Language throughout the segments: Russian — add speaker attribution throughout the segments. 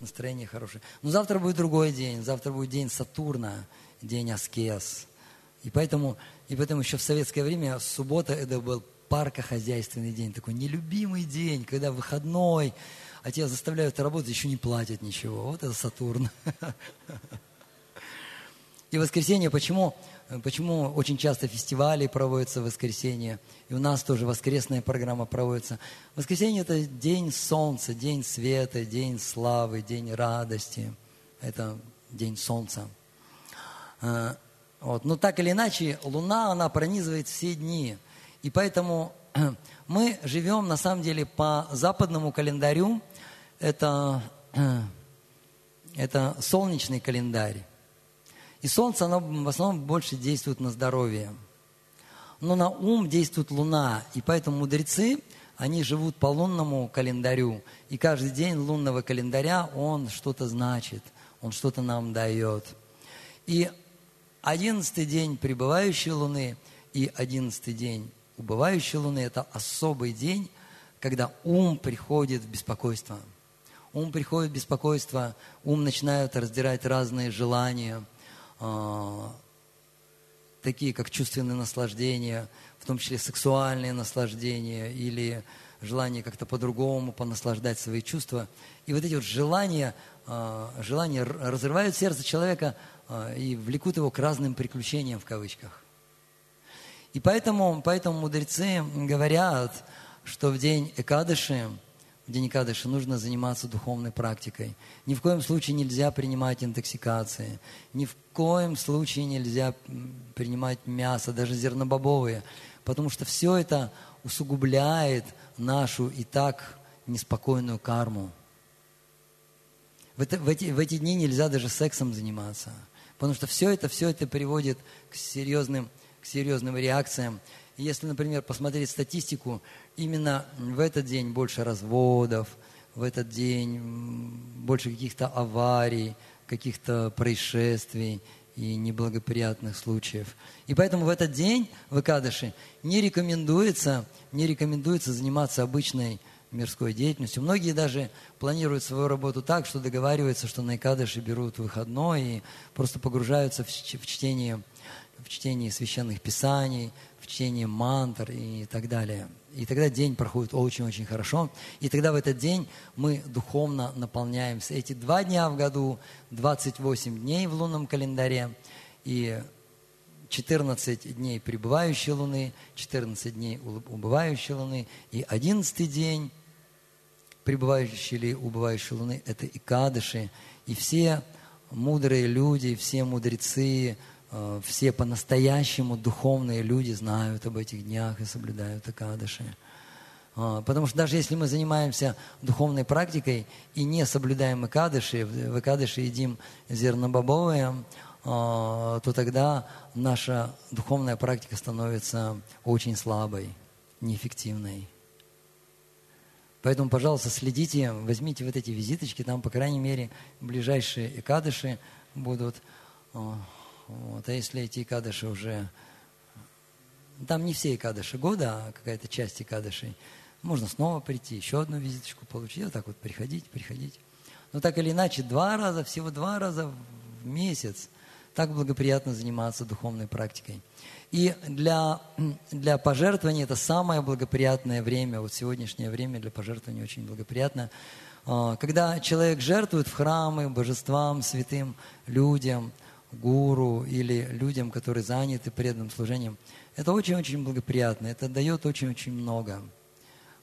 Speaker 1: настроение хорошее. Но завтра будет другой день, завтра будет день Сатурна, день Аскез. И поэтому, и поэтому еще в советское время суббота это был паркохозяйственный день, такой нелюбимый день, когда выходной, а тебя заставляют работать, еще не платят ничего. Вот это Сатурн. И воскресенье, почему, почему очень часто фестивали проводятся в воскресенье, и у нас тоже воскресная программа проводится. Воскресенье – это день солнца, день света, день славы, день радости. Это день солнца. А, вот. Но так или иначе, Луна, она пронизывает все дни. И поэтому мы живем, на самом деле, по западному календарю. Это, это солнечный календарь. И солнце, оно в основном больше действует на здоровье. Но на ум действует луна. И поэтому мудрецы, они живут по лунному календарю. И каждый день лунного календаря, он что-то значит, он что-то нам дает. И одиннадцатый день пребывающей луны и одиннадцатый день убывающей луны – это особый день, когда ум приходит в беспокойство. Ум приходит в беспокойство, ум начинает раздирать разные желания – такие как чувственные наслаждения, в том числе сексуальные наслаждения или желание как-то по-другому понаслаждать свои чувства. И вот эти вот желания, а, желания разрывают сердце человека а, и влекут его к разным приключениям в кавычках. И поэтому, поэтому мудрецы говорят, что в день Экадыши – в день Кадыша нужно заниматься духовной практикой. Ни в коем случае нельзя принимать интоксикации. Ни в коем случае нельзя принимать мясо, даже зернобобовые. Потому что все это усугубляет нашу и так неспокойную карму. В, это, в, эти, в эти дни нельзя даже сексом заниматься. Потому что все это, все это приводит к серьезным, к серьезным реакциям. Если, например, посмотреть статистику, именно в этот день больше разводов, в этот день больше каких-то аварий, каких-то происшествий и неблагоприятных случаев. И поэтому в этот день в Икадыши не рекомендуется, не рекомендуется заниматься обычной мирской деятельностью. Многие даже планируют свою работу так, что договариваются, что на Икадыши берут выходной и просто погружаются в чтение, в чтение священных писаний, чтение мантр и так далее. И тогда день проходит очень-очень хорошо. И тогда в этот день мы духовно наполняемся. Эти два дня в году, 28 дней в лунном календаре и 14 дней пребывающей луны, 14 дней убывающей луны и 11 день пребывающей или убывающей луны – это икадыши. И все мудрые люди, все мудрецы, все по-настоящему духовные люди знают об этих днях и соблюдают Акадыши. Э, потому что даже если мы занимаемся духовной практикой и не соблюдаем Акадыши, в Акадыши едим зернобобовые, э, то тогда наша духовная практика становится очень слабой, неэффективной. Поэтому, пожалуйста, следите, возьмите вот эти визиточки, там, по крайней мере, ближайшие экадыши будут. Вот. А если эти кадыши уже... Там не все кадыши года, а какая-то часть кадышей. Можно снова прийти, еще одну визиточку получить. Вот так вот приходить, приходить. Но так или иначе, два раза, всего два раза в месяц так благоприятно заниматься духовной практикой. И для, для пожертвования это самое благоприятное время. Вот сегодняшнее время для пожертвования очень благоприятно. А, когда человек жертвует в храмы, божествам, святым людям – гуру или людям, которые заняты преданным служением, это очень-очень благоприятно, это дает очень-очень много.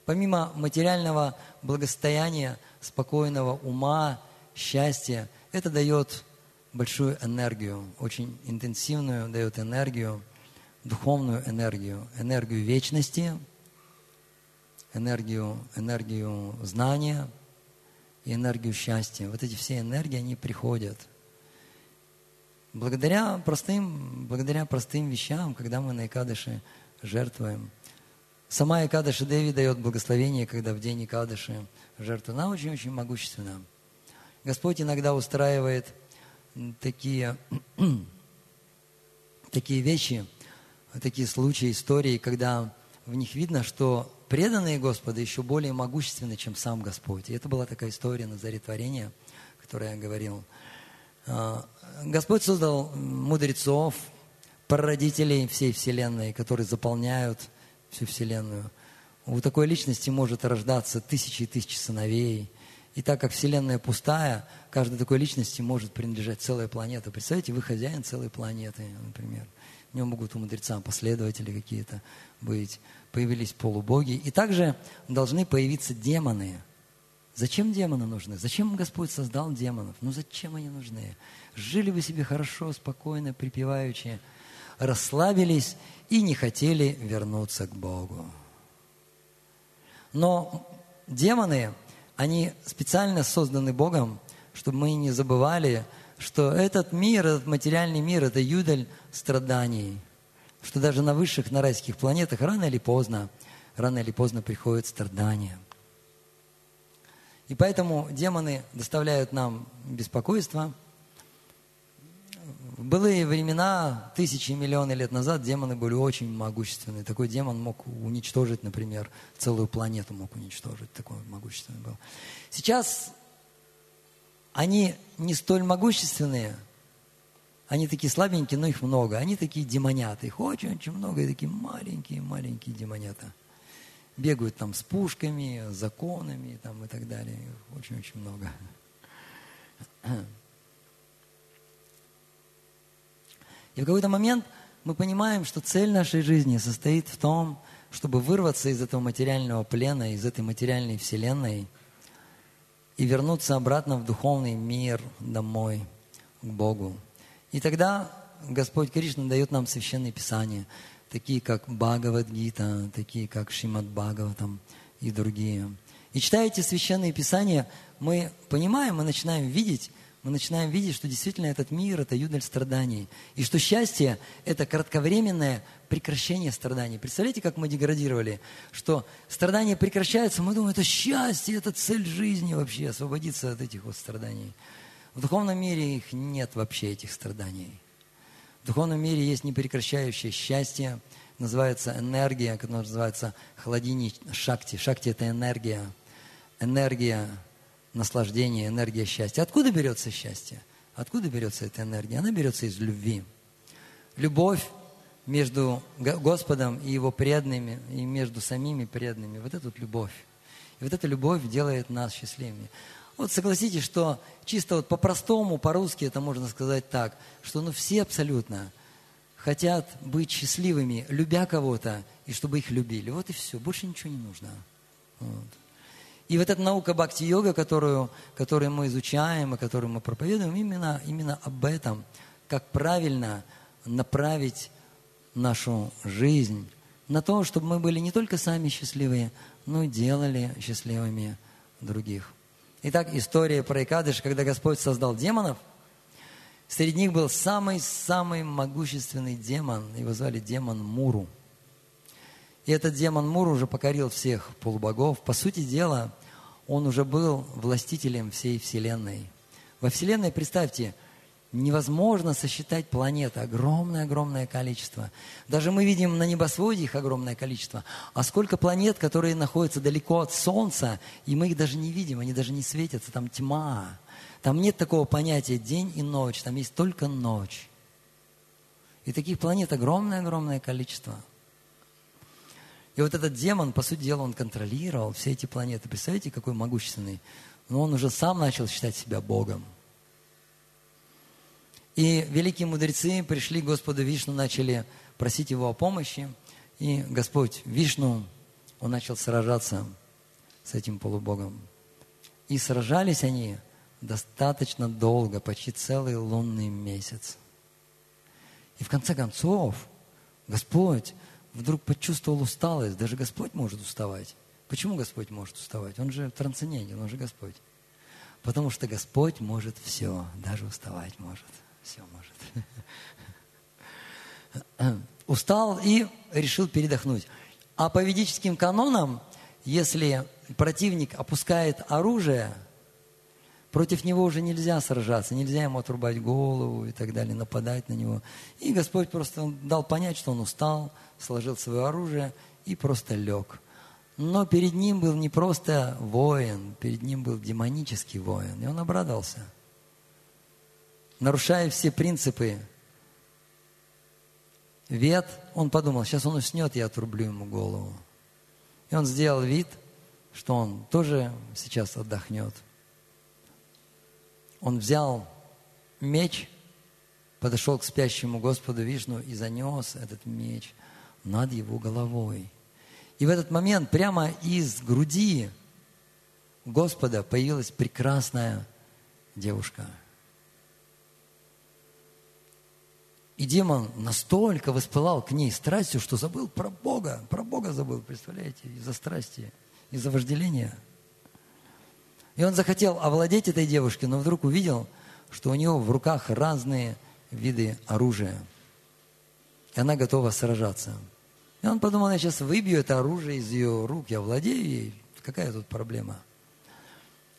Speaker 1: Помимо материального благосостояния, спокойного ума, счастья, это дает большую энергию, очень интенсивную дает энергию, духовную энергию, энергию вечности, энергию, энергию знания и энергию счастья. Вот эти все энергии, они приходят – Благодаря простым, благодаря простым вещам, когда мы на Икадыше жертвуем. Сама Икадыши Деви дает благословение, когда в день Икадыши жертва. Она очень-очень могущественна. Господь иногда устраивает такие, такие вещи, такие случаи, истории, когда в них видно, что преданные Господа еще более могущественны, чем сам Господь. И это была такая история на заре творения, которое я говорил. А, Господь создал мудрецов, прародителей всей Вселенной, которые заполняют всю Вселенную. У такой личности может рождаться тысячи и тысячи сыновей. И так как Вселенная пустая, каждой такой личности может принадлежать целая планета. Представьте, вы хозяин целой планеты, например. В нем могут у мудреца последователи какие-то быть. Появились полубоги. И также должны появиться демоны. Зачем демоны нужны? Зачем Господь создал демонов? Ну зачем они нужны? Жили бы себе хорошо, спокойно, припеваючи, расслабились и не хотели вернуться к Богу. Но демоны, они специально созданы Богом, чтобы мы не забывали, что этот мир, этот материальный мир, это юдаль страданий. Что даже на высших, на райских планетах рано или поздно, рано или поздно приходят страдания. И поэтому демоны доставляют нам беспокойство – в былые времена, тысячи и миллионы лет назад, демоны были очень могущественны. Такой демон мог уничтожить, например, целую планету мог уничтожить. Такой могущественный был. Сейчас они не столь могущественные, они такие слабенькие, но их много. Они такие демонята. Их очень-очень много, и такие маленькие-маленькие демонята. Бегают там с пушками, законами там, и так далее. Очень-очень много. И в какой-то момент мы понимаем, что цель нашей жизни состоит в том, чтобы вырваться из этого материального плена, из этой материальной вселенной и вернуться обратно в духовный мир, домой, к Богу. И тогда Господь Кришна дает нам священные писания, такие как Бхагавад-гита, такие как Шимад Бхагаватам и другие. И читая эти священные писания, мы понимаем, мы начинаем видеть, мы начинаем видеть, что действительно этот мир – это юдаль страданий. И что счастье – это кратковременное прекращение страданий. Представляете, как мы деградировали? Что страдания прекращаются, мы думаем, это счастье, это цель жизни вообще, освободиться от этих вот страданий. В духовном мире их нет вообще, этих страданий. В духовном мире есть непрекращающее счастье, называется энергия, которая называется холодини шакти. Шакти – это энергия. Энергия наслаждение, энергия счастья. Откуда берется счастье? Откуда берется эта энергия? Она берется из любви. Любовь между Господом и Его преданными, и между самими преданными. Вот эта вот любовь. И вот эта любовь делает нас счастливыми. Вот согласитесь, что чисто вот по-простому, по-русски это можно сказать так, что ну все абсолютно хотят быть счастливыми, любя кого-то, и чтобы их любили. Вот и все, больше ничего не нужно. Вот. И вот эта наука бхакти-йога, которую, которую мы изучаем и которую мы проповедуем, именно, именно об этом, как правильно направить нашу жизнь на то, чтобы мы были не только сами счастливые, но и делали счастливыми других. Итак, история про Икадыш, когда Господь создал демонов, среди них был самый-самый могущественный демон, его звали демон Муру – и этот демон Мур уже покорил всех полубогов. По сути дела, он уже был властителем всей Вселенной. Во Вселенной, представьте, невозможно сосчитать планеты, огромное-огромное количество. Даже мы видим на небосводе их огромное количество. А сколько планет, которые находятся далеко от Солнца, и мы их даже не видим, они даже не светятся, там тьма. Там нет такого понятия день и ночь, там есть только ночь. И таких планет огромное-огромное количество – и вот этот демон, по сути дела, он контролировал все эти планеты. Представляете, какой могущественный? Но он уже сам начал считать себя Богом. И великие мудрецы пришли к Господу Вишну, начали просить его о помощи. И Господь Вишну, он начал сражаться с этим полубогом. И сражались они достаточно долго, почти целый лунный месяц. И в конце концов, Господь вдруг почувствовал усталость. Даже Господь может уставать. Почему Господь может уставать? Он же трансцендентен, он же Господь. Потому что Господь может все, даже уставать может. Все может. Устал и решил передохнуть. А по ведическим канонам, если противник опускает оружие, против него уже нельзя сражаться, нельзя ему отрубать голову и так далее, нападать на него. И Господь просто дал понять, что он устал, сложил свое оружие и просто лег. Но перед ним был не просто воин, перед ним был демонический воин. И он обрадовался. Нарушая все принципы вет, он подумал, сейчас он уснет, я отрублю ему голову. И он сделал вид, что он тоже сейчас отдохнет. Он взял меч, подошел к спящему Господу Вишну и занес этот меч над его головой. И в этот момент прямо из груди Господа появилась прекрасная девушка. И демон настолько воспылал к ней страстью, что забыл про Бога. Про Бога забыл, представляете, из-за страсти, из-за вожделения. И он захотел овладеть этой девушкой, но вдруг увидел, что у него в руках разные виды оружия. И она готова сражаться. И он подумал, я сейчас выбью это оружие из ее рук, я владею ей, какая тут проблема?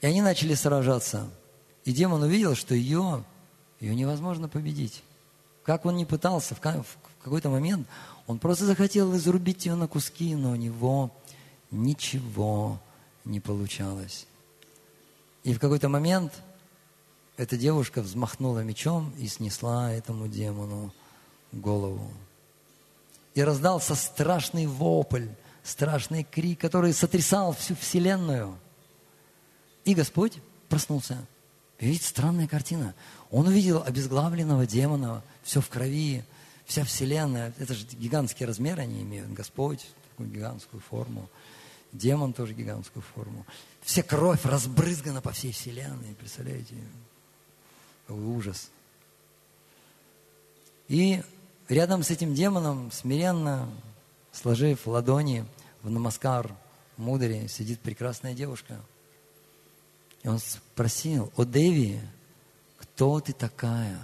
Speaker 1: И они начали сражаться. И демон увидел, что ее, ее невозможно победить. Как он ни пытался, в какой-то момент он просто захотел изрубить ее на куски, но у него ничего не получалось. И в какой-то момент эта девушка взмахнула мечом и снесла этому демону голову. И раздался страшный вопль, страшный крик, который сотрясал всю вселенную. И Господь проснулся. Видите, странная картина. Он увидел обезглавленного демона, все в крови, вся вселенная. Это же гигантские размеры они имеют. Господь, такую гигантскую форму. Демон тоже гигантскую форму. Вся кровь разбрызгана по всей вселенной. Представляете? Какой ужас. И рядом с этим демоном, смиренно, сложив ладони в намаскар мудре, сидит прекрасная девушка. Он спросил, о Деви, кто ты такая?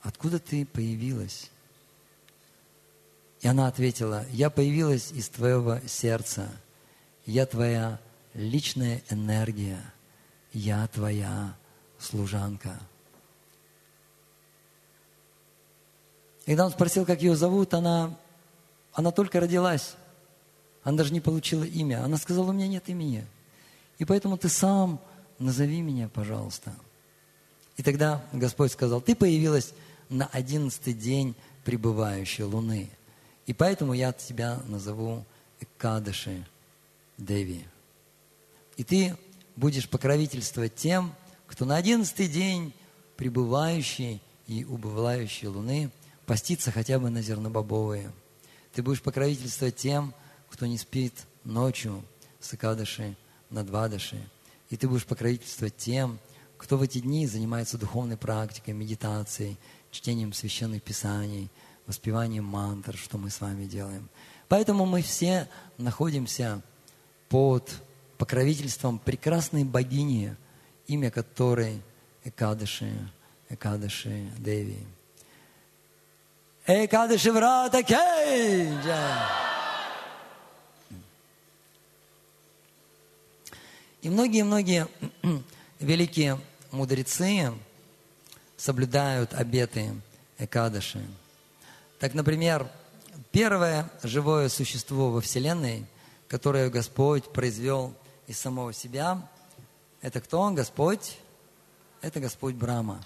Speaker 1: Откуда ты появилась? И она ответила, я появилась из твоего сердца. Я твоя личная энергия. Я твоя служанка. И когда он спросил, как ее зовут, она, она только родилась. Она даже не получила имя. Она сказала, у меня нет имени. И поэтому ты сам назови меня, пожалуйста. И тогда Господь сказал, ты появилась на одиннадцатый день пребывающей луны. И поэтому я тебя назову Экадыши Деви. И ты будешь покровительствовать тем, кто на одиннадцатый день пребывающий и убывающий луны постится хотя бы на зернобобовые. Ты будешь покровительствовать тем, кто не спит ночью с Акадыши на Двадыши. И ты будешь покровительствовать тем, кто в эти дни занимается духовной практикой, медитацией, чтением священных писаний, воспеванием мантр, что мы с вами делаем. Поэтому мы все находимся под покровительством прекрасной богини, имя которой Экадыши, Экадыши Деви. Экадыши Врата Кейджа! И многие-многие великие мудрецы соблюдают обеты Экадыши. Так, например, первое живое существо во Вселенной, которое Господь произвел из самого себя, это кто он, Господь? Это Господь Брама.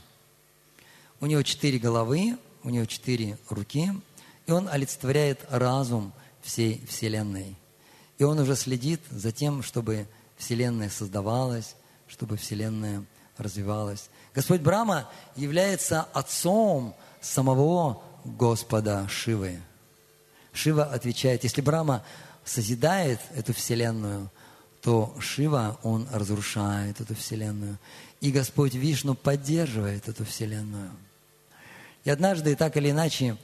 Speaker 1: У него четыре головы, у него четыре руки, и он олицетворяет разум всей Вселенной. И он уже следит за тем, чтобы Вселенная создавалась, чтобы Вселенная развивалась. Господь Брама является отцом самого Господа Шивы. Шива отвечает, если Брама созидает эту Вселенную, то Шива, он разрушает эту Вселенную. И Господь Вишну поддерживает эту Вселенную. И однажды, так или иначе,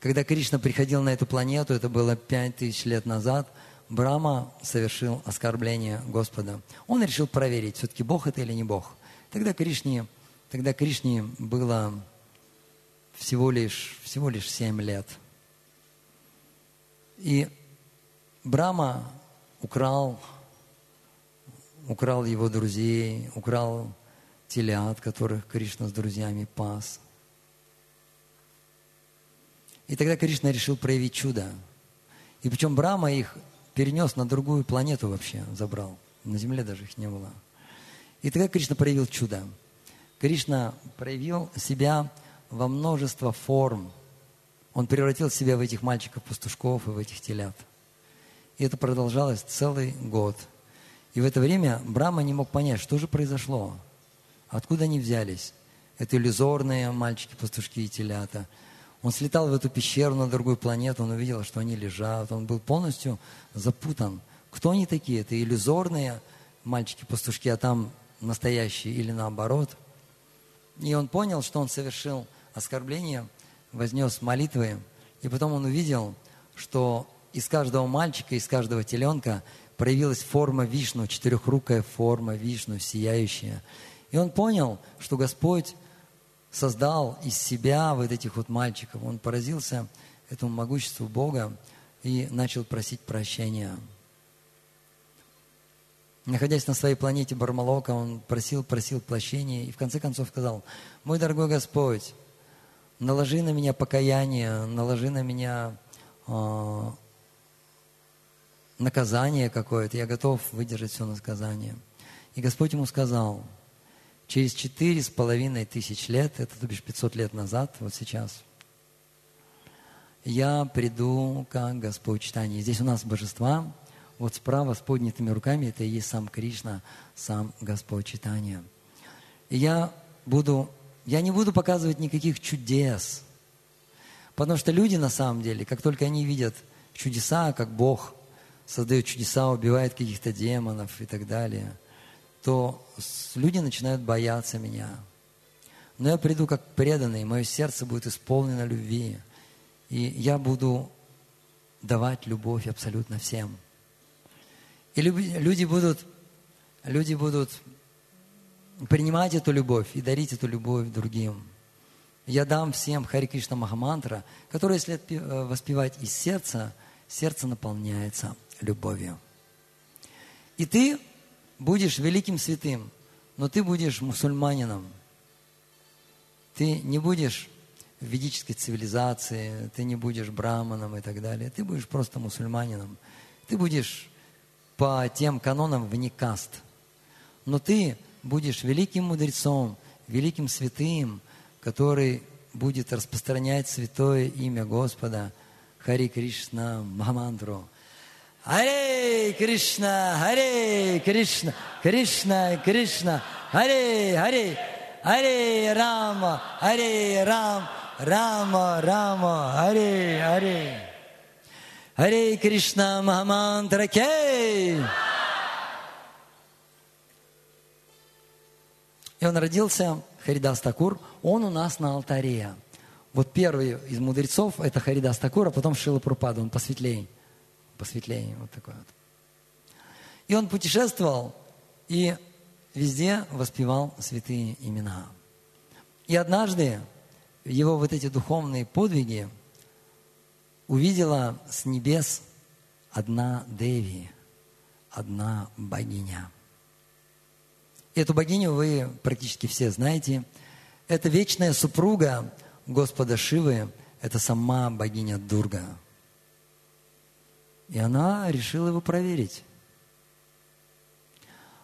Speaker 1: когда Кришна приходил на эту планету, это было пять тысяч лет назад, Брама совершил оскорбление Господа. Он решил проверить, все-таки Бог это или не Бог. Тогда Кришне, тогда Кришне было всего лишь, всего лишь семь лет. И Брама украл украл его друзей, украл телят, которых Кришна с друзьями пас. И тогда Кришна решил проявить чудо. И причем Брама их перенес на другую планету вообще, забрал. На Земле даже их не было. И тогда Кришна проявил чудо. Кришна проявил себя во множество форм. Он превратил себя в этих мальчиков-пастушков и в этих телят. И это продолжалось целый год. И в это время Брама не мог понять, что же произошло, откуда они взялись. Это иллюзорные мальчики-пастушки и телята. Он слетал в эту пещеру на другую планету, он увидел, что они лежат. Он был полностью запутан. Кто они такие? Это иллюзорные мальчики-пастушки, а там настоящие или наоборот. И он понял, что он совершил оскорбление, вознес молитвы, и потом он увидел, что из каждого мальчика, из каждого теленка проявилась форма Вишну, четырехрукая форма Вишну, сияющая. И он понял, что Господь создал из себя вот этих вот мальчиков. Он поразился этому могуществу Бога и начал просить прощения. Находясь на своей планете Бармалока, он просил, просил прощения и в конце концов сказал, «Мой дорогой Господь, наложи на меня покаяние, наложи на меня э, наказание какое-то, я готов выдержать все наказание». И Господь ему сказал – Через четыре с половиной тысяч лет, это то бишь 500 лет назад, вот сейчас, я приду как Господь читание. Здесь у нас божества, вот справа с поднятыми руками, это и есть сам Кришна, сам Господь читания. И я буду, я не буду показывать никаких чудес, потому что люди на самом деле, как только они видят чудеса, как Бог создает чудеса, убивает каких-то демонов и так далее – то люди начинают бояться меня. Но я приду как преданный, мое сердце будет исполнено любви. И я буду давать любовь абсолютно всем. И люди будут, люди будут принимать эту любовь и дарить эту любовь другим. Я дам всем Хари Кришна Махамантра, которая, если э, воспевать из сердца, сердце наполняется любовью. И ты будешь великим святым, но ты будешь мусульманином. Ты не будешь в ведической цивилизации, ты не будешь браманом и так далее. Ты будешь просто мусульманином. Ты будешь по тем канонам вне каст. Но ты будешь великим мудрецом, великим святым, который будет распространять святое имя Господа, Хари Кришна Махамантру. Харе Кришна, Харе Кришна, Кришна, Кришна, Харе, Харе, Харе Рама, Харе Рам, Рама, Рама, Харе, Харе. Харе Кришна Махамантра Кей. И он родился, Харидас Такур, он у нас на алтаре. Вот первый из мудрецов – это Харидас Такур, а потом Шила Прупада, он посветлее посветление, вот такое вот. И он путешествовал и везде воспевал святые имена. И однажды его вот эти духовные подвиги увидела с небес одна Деви, одна богиня. Эту богиню вы практически все знаете. Это вечная супруга Господа Шивы, это сама богиня Дурга – и она решила его проверить.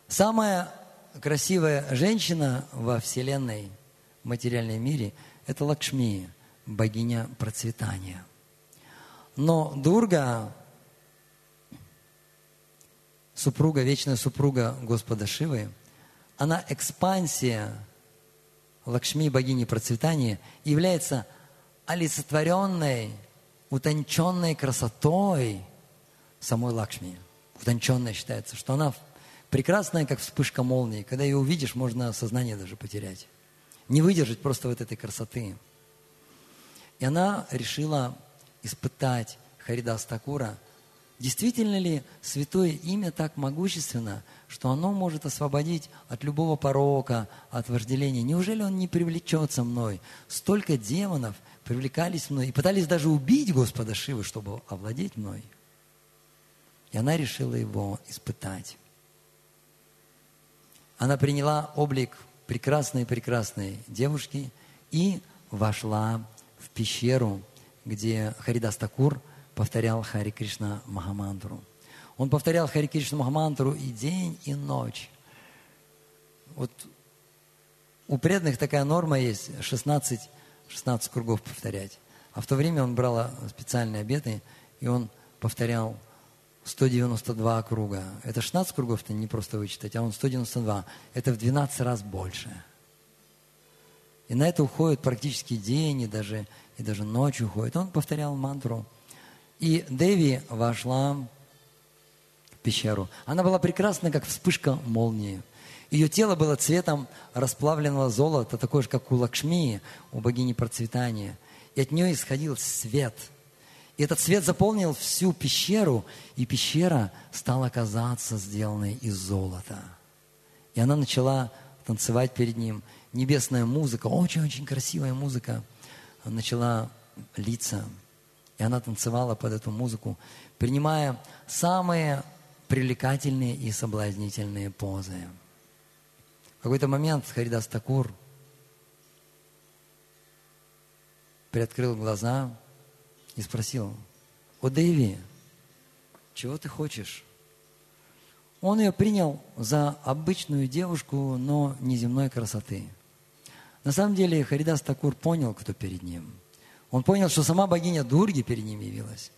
Speaker 1: Самая красивая женщина во Вселенной, в материальном мире, это Лакшми, богиня процветания. Но Дурга, супруга, вечная супруга Господа Шивы, она экспансия Лакшми, богини процветания, является олицетворенной, утонченной красотой самой Лакшми. Утонченная считается, что она прекрасная, как вспышка молнии. Когда ее увидишь, можно сознание даже потерять. Не выдержать просто вот этой красоты. И она решила испытать Харидас Такура, действительно ли святое имя так могущественно, что оно может освободить от любого порока, от вожделения. Неужели он не привлечется мной? Столько демонов привлекались мной и пытались даже убить Господа Шивы, чтобы овладеть мной – и она решила его испытать. Она приняла облик прекрасной-прекрасной девушки и вошла в пещеру, где Харидас Такур повторял Хари Кришна Махамантру. Он повторял Хари Кришна Махамантру и день, и ночь. Вот у преданных такая норма есть 16, 16 кругов повторять. А в то время он брал специальные обеты, и он повторял 192 круга. Это 16 кругов-то не просто вычитать, а он 192. Это в 12 раз больше. И на это уходит практически день, и даже, и даже ночь уходит. Он повторял мантру. И Деви вошла в пещеру. Она была прекрасна, как вспышка молнии. Ее тело было цветом расплавленного золота, такое же, как у Лакшми, у богини процветания. И от нее исходил свет. И этот свет заполнил всю пещеру, и пещера стала казаться сделанной из золота. И она начала танцевать перед ним. Небесная музыка, очень-очень красивая музыка, начала литься. И она танцевала под эту музыку, принимая самые привлекательные и соблазнительные позы. В какой-то момент Харидас Такур приоткрыл глаза и спросил, «О, Дэви, чего ты хочешь?» Он ее принял за обычную девушку, но неземной красоты. На самом деле Харидас Такур понял, кто перед ним. Он понял, что сама богиня Дурги перед ним явилась.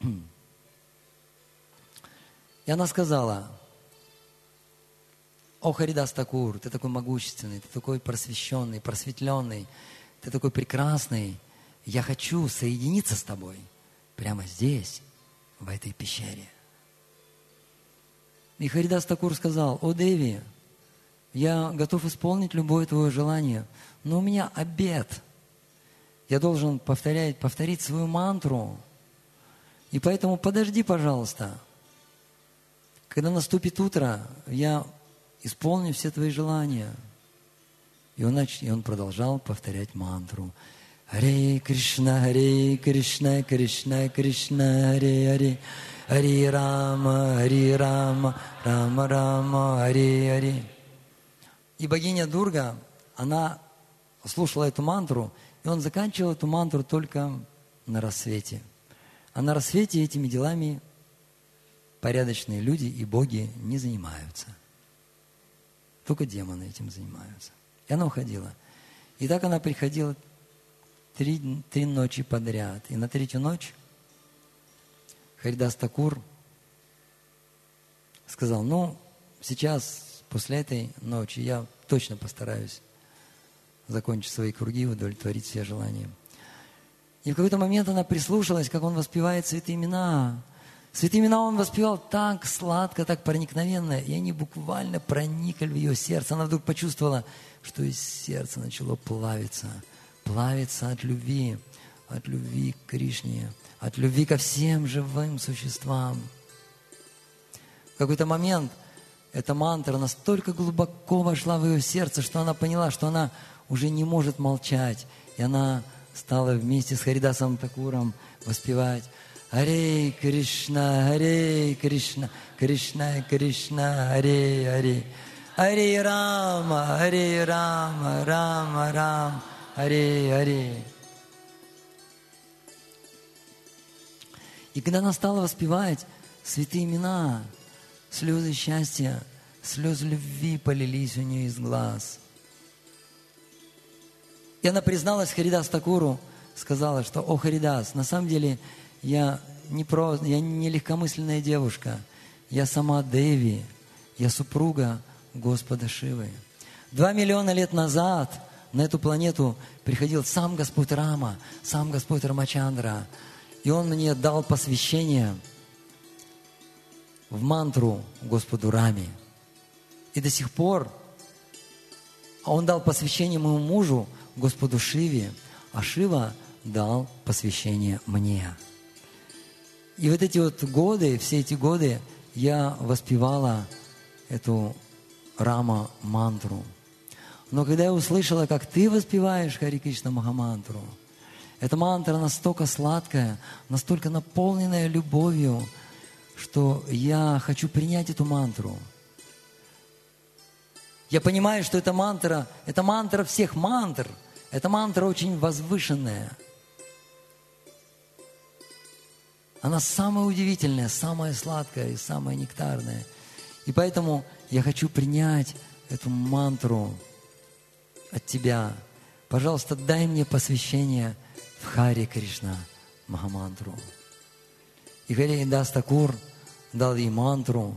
Speaker 1: И она сказала, о, Харидас Такур, ты такой могущественный, ты такой просвещенный, просветленный, ты такой прекрасный. Я хочу соединиться с тобой прямо здесь, в этой пещере. И Харидас Такур сказал, о, Деви, я готов исполнить любое твое желание, но у меня обед. Я должен повторять, повторить свою мантру. И поэтому подожди, пожалуйста. Когда наступит утро, я исполню все твои желания. И он, и он продолжал повторять мантру. Харе Кришна, Харе Кришна, Кришна, Кришна, Харе Харе, Харе Рама, Харе Рама, Рама Рама, Харе Харе. И богиня Дурга, она слушала эту мантру, и он заканчивал эту мантру только на рассвете. А на рассвете этими делами порядочные люди и боги не занимаются. Только демоны этим занимаются. И она уходила. И так она приходила три, три ночи подряд. И на третью ночь Харидас Такур сказал, ну, сейчас, после этой ночи, я точно постараюсь закончить свои круги, удовлетворить все желания. И в какой-то момент она прислушалась, как он воспевает святые имена. Святые имена он воспевал так сладко, так проникновенно, и они буквально проникли в ее сердце. Она вдруг почувствовала, что из сердца начало плавиться, плавиться от любви, от любви к Кришне, от любви ко всем живым существам. В какой-то момент эта мантра настолько глубоко вошла в ее сердце, что она поняла, что она уже не может молчать. И она стала вместе с Харидасом Такуром воспевать Харе Кришна, Харе Кришна, Кришна Кришна, Харе Харе. Харе Рама, Харе Рама, Рама Рам, Харе Харе. И когда она стала воспевать святые имена, слезы счастья, слезы любви полились у нее из глаз. И она призналась Харидас Такуру, сказала, что, о, Харидас, на самом деле я не, про, я не легкомысленная девушка, я сама Деви, я супруга Господа Шивы. Два миллиона лет назад на эту планету приходил сам Господь Рама, сам Господь Рамачандра, и Он мне дал посвящение в мантру Господу Раме. И до сих пор Он дал посвящение моему мужу, Господу Шиве, а Шива дал посвящение мне. И вот эти вот годы, все эти годы я воспевала эту Рама мантру. Но когда я услышала, как ты воспеваешь Хари Кришна Махамантру, эта мантра настолько сладкая, настолько наполненная любовью, что я хочу принять эту мантру. Я понимаю, что эта мантра, это мантра всех мантр, эта мантра очень возвышенная – Она самая удивительная, самая сладкая и самая нектарная. И поэтому я хочу принять эту мантру от тебя. Пожалуйста, дай мне посвящение в Хари Кришна Махамантру. И Хари Дастакур дал ей мантру,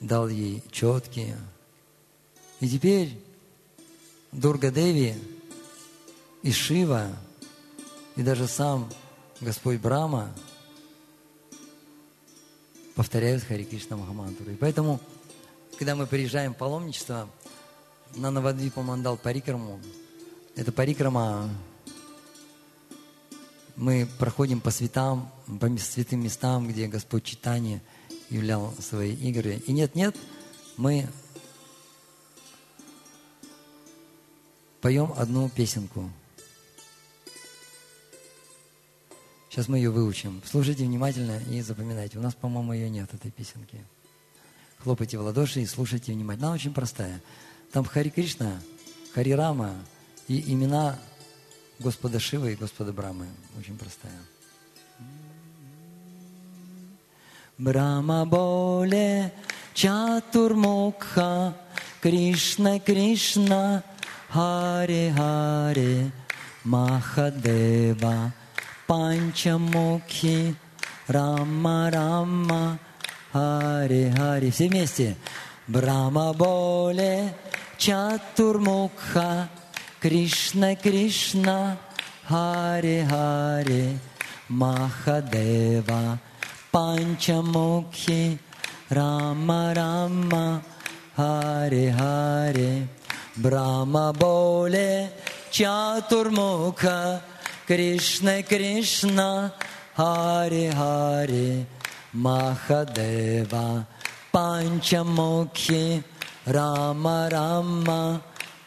Speaker 1: дал ей четкие. И теперь Дурга Деви и Шива, и даже сам Господь Брама повторяют Хари Кришна Махамантру. И поэтому, когда мы приезжаем в паломничество, на Навадвипа Мандал Парикраму, это Парикрама, мы проходим по святам, по святым местам, где Господь Читание являл свои игры. И нет-нет, мы поем одну песенку. Сейчас мы ее выучим. Слушайте внимательно и запоминайте. У нас, по-моему, ее нет, этой песенки. Хлопайте в ладоши и слушайте внимательно. Она очень простая. Там Хари Кришна, Хари Рама и имена Господа Шивы и Господа Брамы. Очень простая. Брама боле чатурмукха Кришна Кришна Харе Харе Махадева Панчамукхи Рама Рама Харе Харе Все вместе. Брама Боле Чатурмукха Кришна Кришна Харе Харе Махадева Панчамукхи Рама Рама Харе Харе Брама Боле Чатурмуха Кришна Кришна Харе Харе Махадева Панчамукхи Рама Рама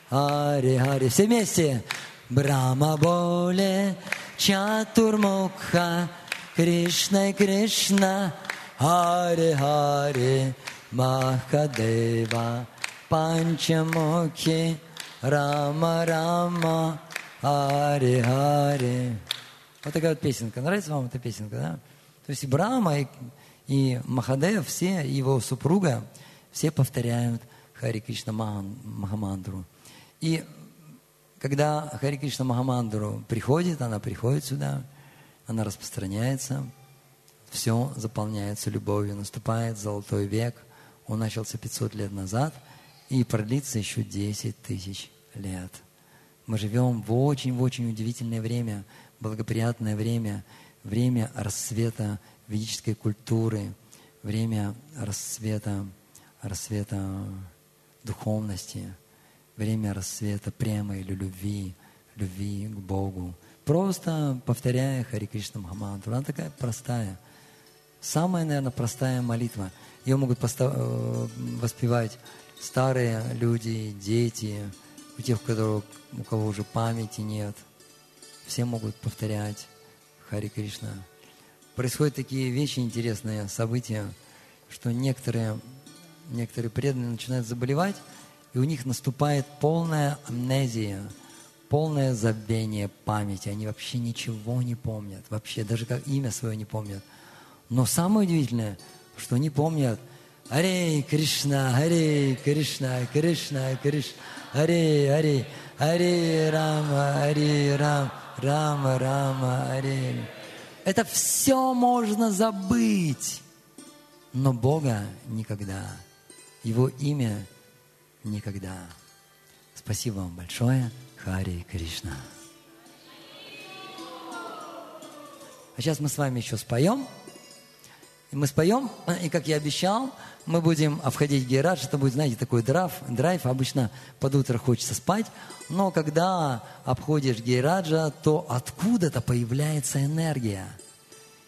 Speaker 1: Харе Харе Все вместе Брама Боле Чатурмукха Кришна Кришна Харе Харе Махадева Панчамукхи Рама Рама Харе Харе. Вот такая вот песенка. Нравится вам эта песенка, да? То есть Брама, и, и Махадев, все, его супруга, все повторяют Хари Кришна Махамандру. И когда Хари Кришна Махамандру приходит, она приходит сюда, она распространяется, все заполняется любовью, наступает золотой век. Он начался 500 лет назад – и продлится еще 10 тысяч лет. Мы живем в очень-очень удивительное время, благоприятное время, время расцвета ведической культуры, время расцвета, расцвета духовности, время расцвета прямо или любви, любви к Богу. Просто повторяя Хари Кришна Махамантру. Она такая простая. Самая, наверное, простая молитва. Ее могут э, воспевать старые люди, дети, у тех, у, которых, у кого уже памяти нет, все могут повторять Хари Кришна. Происходят такие вещи интересные, события, что некоторые, некоторые преданные начинают заболевать, и у них наступает полная амнезия, полное забвение памяти. Они вообще ничего не помнят, вообще даже как имя свое не помнят. Но самое удивительное, что они помнят Харе Кришна, Харе Кришна, Кришна, Кришна, Харе, Харе, Харе Рама, Харе Рам, Рама, Рама, Харе. Это все можно забыть, но Бога никогда. Его имя никогда. Спасибо вам большое. Хари Кришна. А сейчас мы с вами еще споем. Мы споем, и как я обещал, мы будем обходить Гейрадж. Это будет, знаете, такой драйв. драйв. Обычно под утро хочется спать. Но когда обходишь Гейраджа, то откуда-то появляется энергия.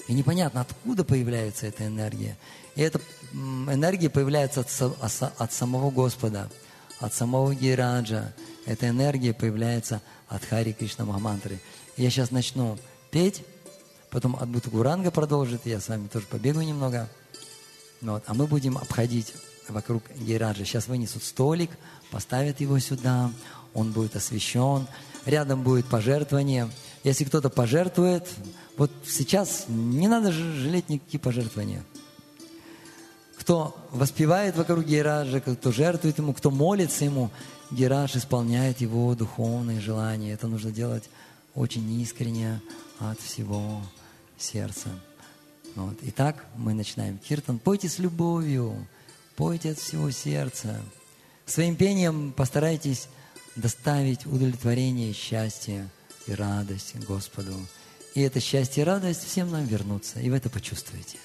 Speaker 1: И непонятно, откуда появляется эта энергия. И эта энергия появляется от, от самого Господа, от самого Гейраджа. Эта энергия появляется от Хари Кришна Махамантры. Я сейчас начну петь, Потом Адбута Гуранга продолжит, я с вами тоже побегу немного. Вот. А мы будем обходить вокруг Гейраджа. Сейчас вынесут столик, поставят его сюда, он будет освещен. Рядом будет пожертвование. если кто-то пожертвует, вот сейчас не надо жалеть никакие пожертвования. Кто воспевает вокруг Гераджа, кто жертвует ему, кто молится ему, Герадж исполняет его духовные желания. Это нужно делать очень искренне от всего сердца. Вот. Итак, мы начинаем киртан. Пойте с любовью, пойте от всего сердца. Своим пением постарайтесь доставить удовлетворение, счастье и радость Господу. И это счастье и радость всем нам вернутся, и вы это почувствуете.